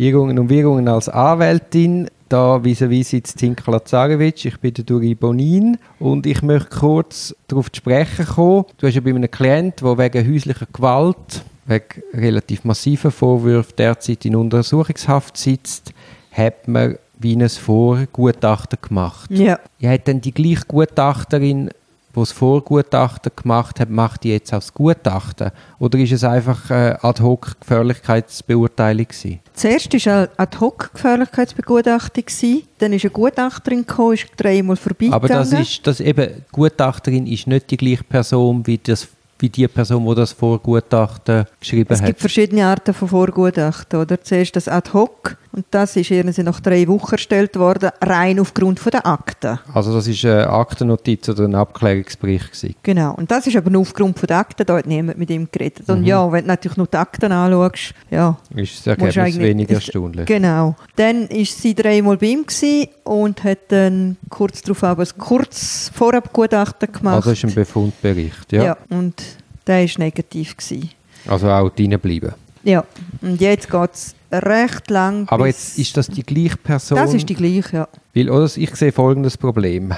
Irrungen und Wirrungen als Anwältin. Da vis-à-vis sitzt Tinka Lazarevic, ich bin der Duri Bonin und ich möchte kurz darauf zu sprechen kommen. Du hast ja bei einem Klient, der wegen häuslicher Gewalt, wegen relativ massiven Vorwürfen derzeit in Untersuchungshaft sitzt, hat man wie ein Vorgutachten gemacht. Ja. Ja, hat dann die gleiche Gutachterin, die das Vorgutachten gemacht hat, macht die jetzt auch das Gutachten? Oder ist es einfach äh, Ad-Hoc-Gefährlichkeitsbeurteilung? Zuerst war eine Ad-Hoc-Gefährlichkeitsbegutachtung, dann ist eine Gutachterin gekommen, ist dreimal vorbeigegangen. Aber das ist, das eben, die Gutachterin ist nicht die gleiche Person wie, das, wie die Person, die das Vorgutachten geschrieben Es hat. gibt verschiedene Arten von Vorgutachten. Oder? Zuerst das Ad-Hoc und das ist irgendwie nach drei Wochen erstellt worden, rein aufgrund der Akten. Also das ist eine Aktennotiz oder ein Abklärungsbericht gewesen. Genau. Und das ist aber nur aufgrund der Akten, da hat niemand mit ihm geredet. Mhm. Und ja, wenn du natürlich nur die Akten anschaust, ja, Ist das Ergebnis weniger erstaunlich. Genau. Dann war sie dreimal bei ihm und hat dann kurz darauf aber ein kurz Vorabgutachten gemacht. Also ist ein Befundbericht, ja. ja. Und der war negativ. Gewesen. Also auch bleiben. Ja. Und jetzt geht es recht lang. Aber jetzt ist das die gleiche Person? Das ist die gleiche, ja. Weil, oder, ich sehe folgendes Problem.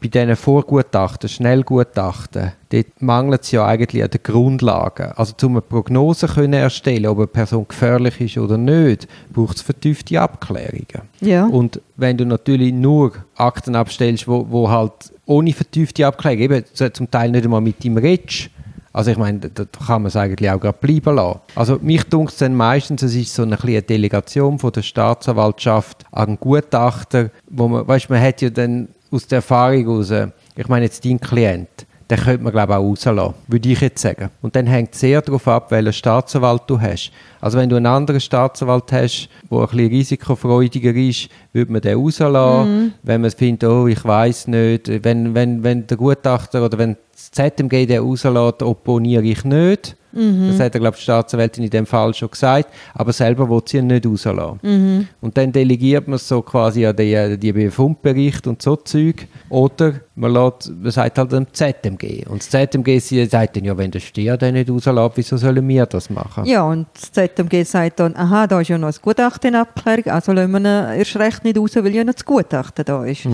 Bei diesen Vorgutachten, Schnellgutachten, dort mangelt es ja eigentlich an den Grundlagen. Also, um eine Prognose können erstellen, ob eine Person gefährlich ist oder nicht, braucht es vertiefte Abklärungen. Ja. Und wenn du natürlich nur Akten abstellst, wo, wo halt ohne vertiefte Abklärung, eben zum Teil nicht einmal mit ihm redest, also ich meine, da kann man es eigentlich auch gerade bleiben lassen. Also mich dunkt es dann meistens, es ist so eine kleine Delegation von der Staatsanwaltschaft an Gutachter, wo man, weißt, man hat ja dann aus der Erfahrung heraus, ich meine jetzt dein Klient, den könnte man glaube ich auch rauslassen, würde ich jetzt sagen. Und dann hängt es sehr darauf ab, welchen Staatsanwalt du hast. Also wenn du einen anderen Staatsanwalt hast, der ein bisschen risikofreudiger ist, würde man den rauslassen. Wenn man findet, oh, ich weiß nicht, wenn, wenn, wenn der Gutachter oder wenn das ZMG den rauslässt, opponiere ich nicht. Das hat er, glaube ich, die Staatsanwältin in dem Fall schon gesagt. Aber selber will sie ihn nicht rauslassen. Und dann delegiert man es so quasi an die, die Befundbericht und so Zeug. Oder man, lässt, man sagt halt dem ZMG. Und das ZMG sagt dann, ja, wenn der Stier den nicht rauslässt, wieso sollen wir das machen? Ja, und das ZMG sagt dann, aha, da ist ja noch ein Gutachten in Abklärung, also lassen wir ihn erst recht nicht raus, weil ja noch das Gutachten da ist.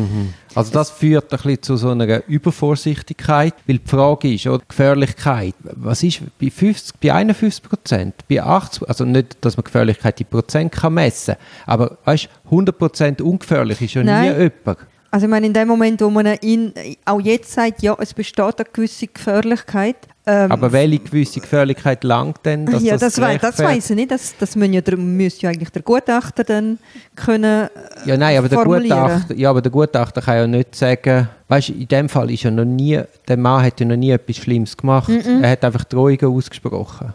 Also das führt ein bisschen zu so einer Übervorsichtigkeit, weil die Frage ist, oder, Gefährlichkeit, was ist bei 50, bei 51 Prozent, bei 80, also nicht, dass man Gefährlichkeit in Prozent kann messen, aber weißt, 100 Prozent ungefährlich ist ja Nein. nie jemand. Also ich meine, in dem Moment, wo man ihn auch jetzt sagt, ja, es besteht eine gewisse Gefährlichkeit. Ähm, Aber welche gewisse Gefährlichkeit langt denn, dass ja, das, das, das weiß ich nicht. Das, das müssen ja, müsste ja eigentlich der Gutachter dann können äh, Ja, nein, aber der. Gutachter, ja, aber der Gutachter kann ja nicht sagen, weißt du, in dem Fall ist ja noch nie, der Mann hat ja noch nie etwas Schlimmes gemacht. Er hat einfach Drohungen ausgesprochen.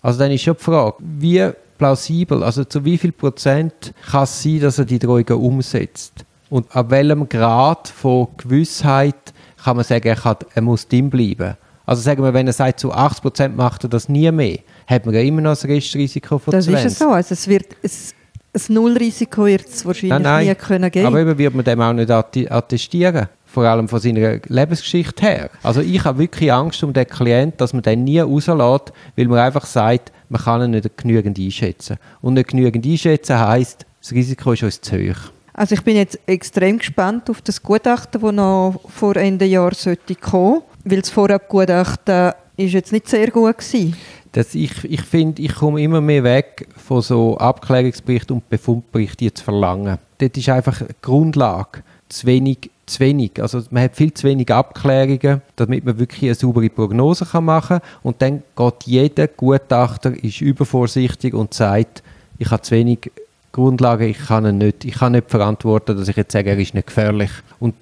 Also dann ist schon die Frage, wie plausibel, also zu wie viel Prozent kann es sein, dass er die Drohungen umsetzt? Und ab welchem Grad von Gewissheit kann man sagen, er, kann, er muss drin bleiben? Also sagen wir, wenn er sagt, zu 80 Prozent macht er das nie mehr, hat man ja immer noch ein Restrisiko von Das 20. ist es so. Also es wird es, ein Nullrisiko wird es wahrscheinlich nie können geben. Aber eben wird man dem auch nicht attestieren. Vor allem von seiner Lebensgeschichte her. Also ich habe wirklich Angst um den Klienten, dass man den nie rauslässt, weil man einfach sagt, man kann ihn nicht genügend einschätzen. Und nicht genügend einschätzen heisst, das Risiko ist uns zu hoch. Also ich bin jetzt extrem gespannt auf das Gutachten, das noch vor Ende Jahr sollte kommen, weil das Vorabgutachten ist jetzt nicht sehr gut gewesen. Das, ich ich finde, ich komme immer mehr weg von so Abklärungsberichten und Befundberichten zu verlangen. Dort ist einfach die Grundlage zu wenig, zu wenig. Also man hat viel zu wenig Abklärungen, damit man wirklich eine saubere Prognose kann machen kann. Und dann geht jeder Gutachter, ist übervorsichtig und sagt, ich habe zu wenig Grundlagen, ich kann ihn nicht, ich kann nicht verantworten, dass ich jetzt sage, er ist nicht gefährlich. Und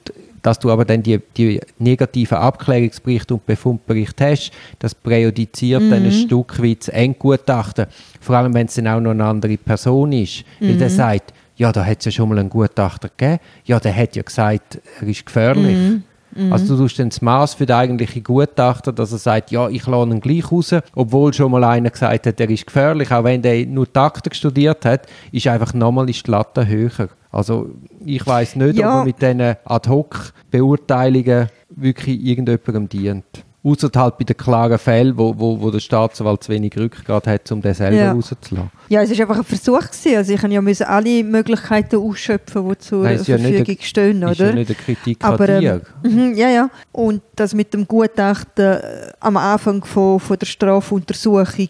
dass du aber dann die, die negativen Abklärungsberichte und Befundberichte hast, das präjudiziert dann ein Stück weit das Endgutachten. Vor allem, wenn es dann auch noch eine andere Person ist. Weil der sagt, ja, da hat es ja schon mal einen Gutachter gegeben. Ja, der hat ja gesagt, er ist gefährlich. Also du tust dann das Maß für den eigentlichen Gutachter, dass er sagt, ja, ich lasse ihn gleich raus, obwohl schon mal einer gesagt hat, er ist gefährlich. Auch wenn der nur Taktik studiert hat, ist einfach nochmal ist die Latte höher. Also ich weiß nicht, Ja. ob er mit diesen Ad-Hoc-Beurteilungen wirklich irgendjemandem dient. Außer halt bei den klaren Fällen, wo, wo, wo der Staatsanwalt zu wenig Rückgrat hat, um den selber Ja. rauszulassen. Ja, es war einfach ein Versuch. Gewesen. Also ich ja müssen alle Möglichkeiten ausschöpfen, die zur Nein, ist ja Verfügung eine- stehen, Ist oder? ja nicht eine Kritik Aber, ähm, mhm, ja, ja. Und das mit dem Gutachten äh, am Anfang von, von der Strafuntersuchung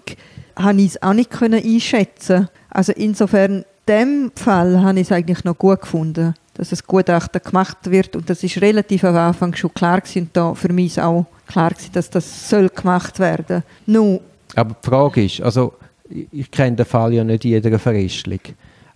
habe ich es auch nicht können einschätzen. Also insofern, in dem Fall habe ich es eigentlich noch gut gefunden, dass das Gutachten gemacht wird und das ist relativ am Anfang schon klar gewesen und da für mich auch klar gewesen, dass das soll gemacht werden. Nun, Aber die Frage ist, also ich kenne den Fall ja nicht in jeder Verästelung,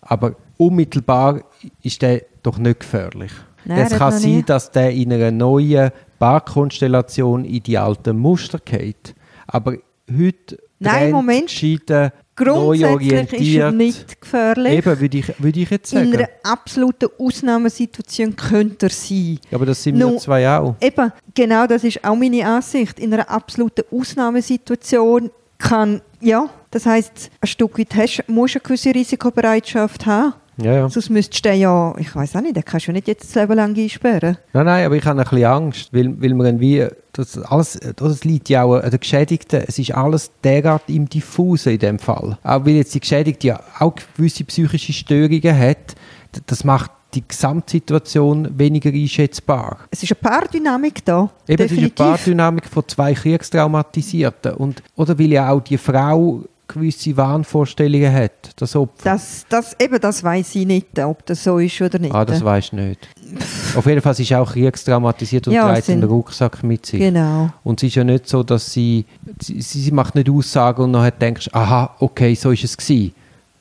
aber unmittelbar ist der doch nicht gefährlich. Nein, es kann sein, dass der in einer neuen Barkonstellation in die alten Muster geht. Aber heute Nein, Moment. gescheiden, neu grundsätzlich ist er orientiert. nicht gefährlich. Eben, würde ich, würde ich jetzt In sagen. einer absoluten Ausnahmesituation könnte er sein. Ja, aber das sind wir Nur- zwei auch. Eben, genau das ist auch meine Ansicht. In einer absoluten Ausnahmesituation kann, ja, das heißt, ein Stück weit hast, musst du eine gewisse Risikobereitschaft haben. Ja, ja. Sonst müsstest du ja, ich weiß auch nicht, den kannst du ja nicht jetzt das Leben lang einsperren. Nein, nein, aber ich habe ein bisschen Angst, weil, weil man wie, das, alles, das liegt ja auch an den Geschädigten, es ist alles derart im Diffusen in dem Fall. Auch weil jetzt die Geschädigte ja auch gewisse psychische Störungen hat, das macht die Gesamtsituation weniger einschätzbar. Es ist eine Paardynamik da. Eben, es ist eine definitiv. Paardynamik von zwei Kriegstraumatisierten. Und, oder weil ja auch die Frau gewisse Wahnvorstellungen hat, das Opfer. Das, das, eben, das weiß ich nicht, ob das so ist oder nicht. Ah, das du nicht. Auf jeden Fall sie ist auch kriegstraumatisiert und Ja, trägt einen Rucksack mit sich. Genau. Und es ist ja nicht so, dass sie, sie, sie macht nicht Aussagen und nachher denkst, aha, okay, so ist es gewesen.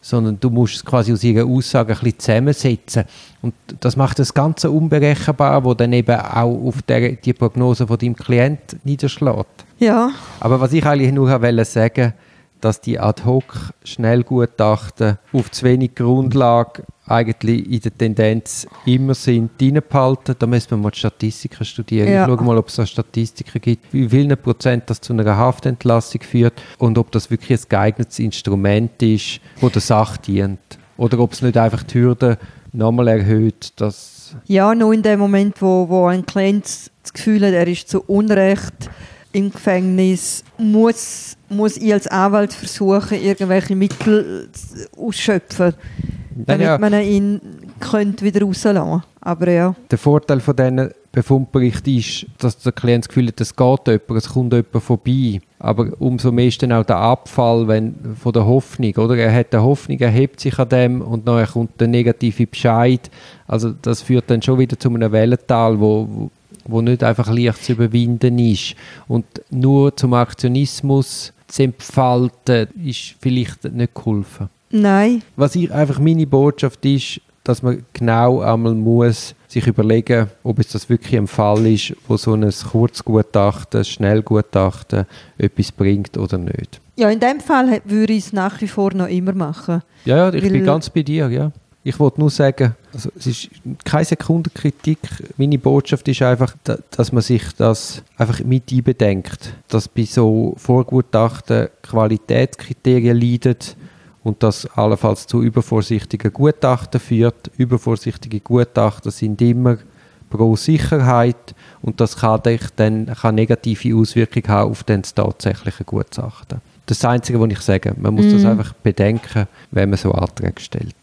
Sondern du musst es quasi aus ihrer Aussage ein bisschen zusammensetzen. Und das macht das Ganze unberechenbar, wo dann eben auch auf der, die Prognose von deinem Klient niederschlägt. Ja, Aber was ich eigentlich nur wollte sagen, dass die Ad-Hoc-Schnellgutachten auf zu wenig Grundlage eigentlich in der Tendenz immer sind, reinbehalten. Da müssen wir mal die Statistiken studieren. Ja. Ich schaue mal, ob es da Statistiken gibt, wie vielen Prozent das zu einer Haftentlassung führt und ob das wirklich ein geeignetes Instrument ist, das der Sache dient. Oder ob es nicht einfach die Hürde nochmal erhöht, dass Ja, nur in dem Moment, wo, wo ein Klient das Gefühl hat, er ist zu Unrecht im Gefängnis, muss, muss ich als Anwalt versuchen, irgendwelche Mittel zu- ausschöpfen, damit ja. man ihn könnte wieder rauslassen Aber ja, Der Vorteil von diesen Befundberichten ist, dass der Klient das Gefühl hat, es geht jemand, es kommt jemand vorbei. Aber umso mehr ist dann auch der Abfall wenn, von der Hoffnung. Oder? Er hat eine Hoffnung, er hebt sich an dem und dann kommt der negative Bescheid. Also das führt dann schon wieder zu einem Wellental, wo, wo- nicht einfach leicht zu überwinden ist. Und nur zum Aktionismus zu entfalten, ist vielleicht nicht geholfen. nein, Was ich einfach meine Botschaft ist, dass man genau einmal muss sich überlegen, ob es das wirklich ein Fall ist, wo so ein Kurzgutachten, Schnellgutachten etwas bringt oder nicht. ja, in dem Fall würde ich es nach wie vor noch immer machen. Ja, ja, ich Weil- bin ganz bei dir, ja. Ich wollte nur sagen, also es ist keine Sekunde Kritik. Meine Botschaft ist einfach, da- dass man sich das einfach mit einbedenkt, dass bei so Vorgutachten Qualitätskriterien leiden und das allenfalls zu übervorsichtigen Gutachten führt. Übervorsichtige Gutachten sind immer pro Sicherheit und das kann dann kann negative Auswirkungen haben auf das tatsächliche Gutachten. Das ist das Einzige, was ich sage. Man muss das einfach bedenken, wenn man so Anträge stellt.